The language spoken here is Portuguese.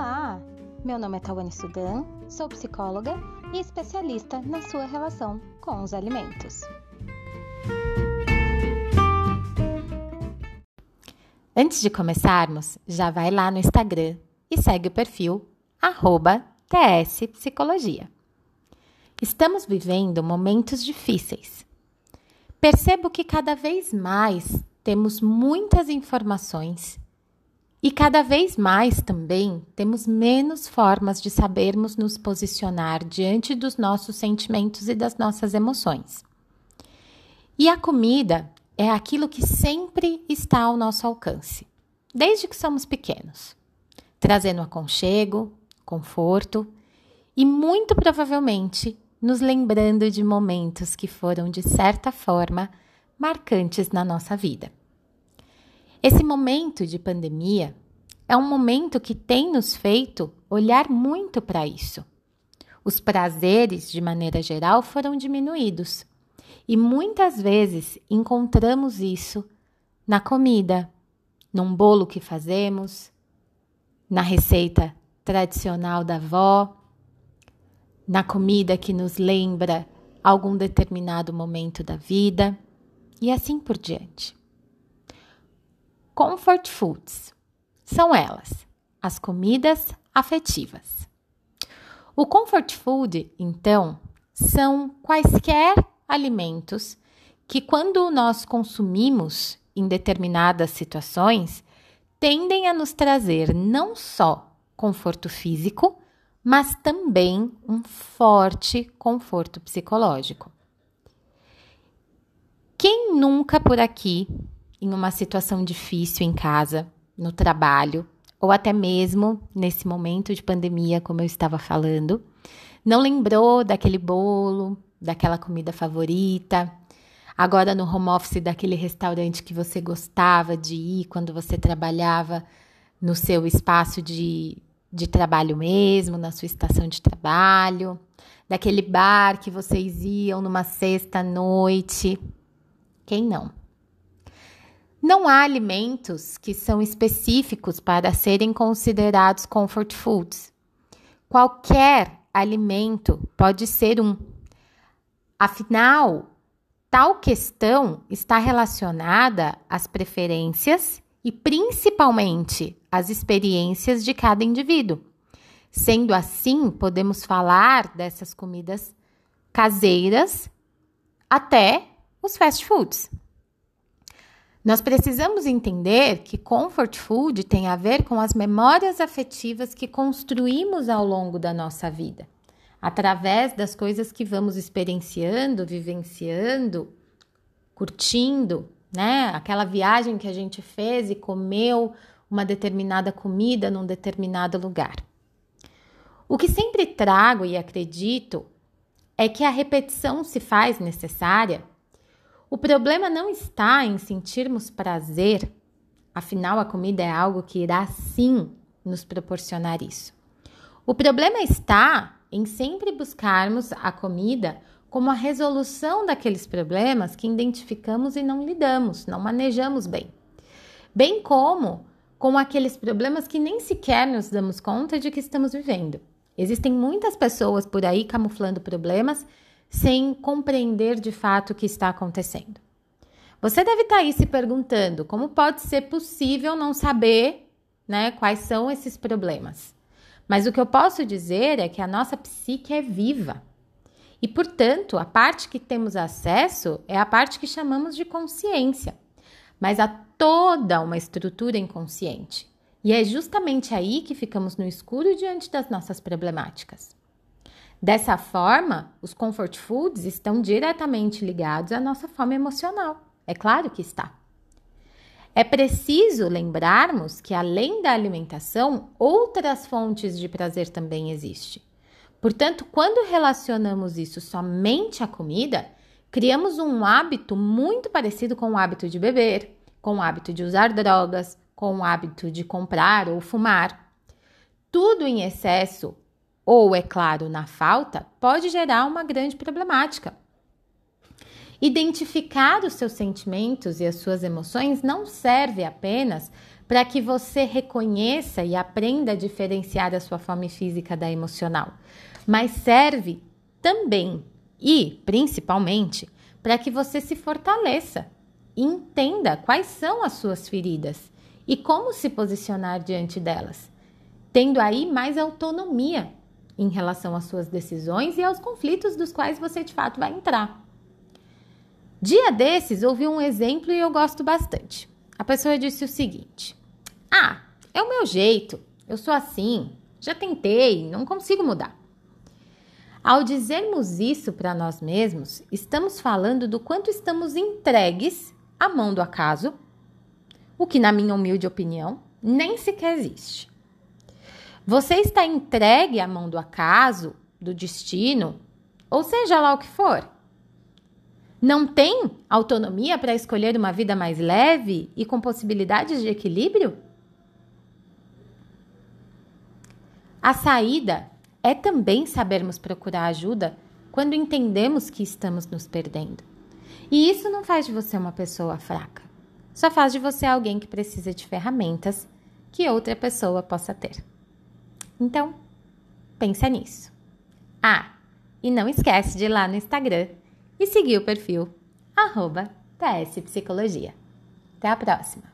Olá! Meu nome é Tawane Sudan, sou psicóloga e especialista na sua relação com os alimentos. Antes de começarmos, já vai lá no Instagram e segue o perfil arroba TS Psicologia. Estamos vivendo momentos difíceis. Percebo que cada vez mais temos muitas informações e cada vez mais também temos menos formas de sabermos nos posicionar diante dos nossos sentimentos e das nossas emoções. E a comida é aquilo que sempre está ao nosso alcance, desde que somos pequenos, trazendo aconchego, conforto e muito provavelmente nos lembrando de momentos que foram, de certa forma, marcantes na nossa vida. Esse momento de pandemia é um momento que tem nos feito olhar muito para isso. Os prazeres, de maneira geral, foram diminuídos e muitas vezes encontramos isso na comida, num bolo que fazemos, na receita tradicional da avó, na comida que nos lembra algum determinado momento da vida e assim por diante. Comfort Foods são elas, as comidas afetivas. O comfort food, então, são quaisquer alimentos que, quando nós consumimos em determinadas situações, tendem a nos trazer não só conforto físico, mas também um forte conforto psicológico. Quem nunca por aqui em uma situação difícil em casa, no trabalho, ou até mesmo nesse momento de pandemia, como eu estava falando, não lembrou daquele bolo, daquela comida favorita, agora no home office daquele restaurante que você gostava de ir quando você trabalhava no seu espaço de, de trabalho mesmo, na sua estação de trabalho, daquele bar que vocês iam numa sexta noite. Quem não? Não há alimentos que são específicos para serem considerados comfort foods. Qualquer alimento pode ser um. Afinal, tal questão está relacionada às preferências e principalmente às experiências de cada indivíduo. Sendo assim, podemos falar dessas comidas caseiras até os fast foods. Nós precisamos entender que comfort food tem a ver com as memórias afetivas que construímos ao longo da nossa vida, através das coisas que vamos experienciando, vivenciando, curtindo, né? Aquela viagem que a gente fez e comeu uma determinada comida num determinado lugar. O que sempre trago e acredito é que a repetição se faz necessária o problema não está em sentirmos prazer, afinal, a comida é algo que irá sim nos proporcionar isso. O problema está em sempre buscarmos a comida como a resolução daqueles problemas que identificamos e não lidamos, não manejamos bem. Bem como com aqueles problemas que nem sequer nos damos conta de que estamos vivendo. Existem muitas pessoas por aí camuflando problemas sem compreender de fato o que está acontecendo. Você deve estar aí se perguntando como pode ser possível não saber né, quais são esses problemas. Mas o que eu posso dizer é que a nossa psique é viva. E, portanto, a parte que temos acesso é a parte que chamamos de consciência. Mas há toda uma estrutura inconsciente. E é justamente aí que ficamos no escuro diante das nossas problemáticas. Dessa forma, os comfort foods estão diretamente ligados à nossa fome emocional. É claro que está. É preciso lembrarmos que, além da alimentação, outras fontes de prazer também existem. Portanto, quando relacionamos isso somente à comida, criamos um hábito muito parecido com o hábito de beber, com o hábito de usar drogas, com o hábito de comprar ou fumar. Tudo em excesso ou, é claro, na falta, pode gerar uma grande problemática. Identificar os seus sentimentos e as suas emoções não serve apenas para que você reconheça e aprenda a diferenciar a sua fome física da emocional, mas serve também e principalmente para que você se fortaleça e entenda quais são as suas feridas e como se posicionar diante delas, tendo aí mais autonomia em relação às suas decisões e aos conflitos dos quais você de fato vai entrar. Dia desses, ouvi um exemplo e eu gosto bastante. A pessoa disse o seguinte: Ah, é o meu jeito, eu sou assim, já tentei, não consigo mudar. Ao dizermos isso para nós mesmos, estamos falando do quanto estamos entregues à mão do acaso, o que, na minha humilde opinião, nem sequer existe. Você está entregue à mão do acaso, do destino, ou seja lá o que for. Não tem autonomia para escolher uma vida mais leve e com possibilidades de equilíbrio? A saída é também sabermos procurar ajuda quando entendemos que estamos nos perdendo. E isso não faz de você uma pessoa fraca, só faz de você alguém que precisa de ferramentas que outra pessoa possa ter. Então, pensa nisso. Ah, e não esquece de ir lá no Instagram e seguir o perfil arroba. Até a próxima!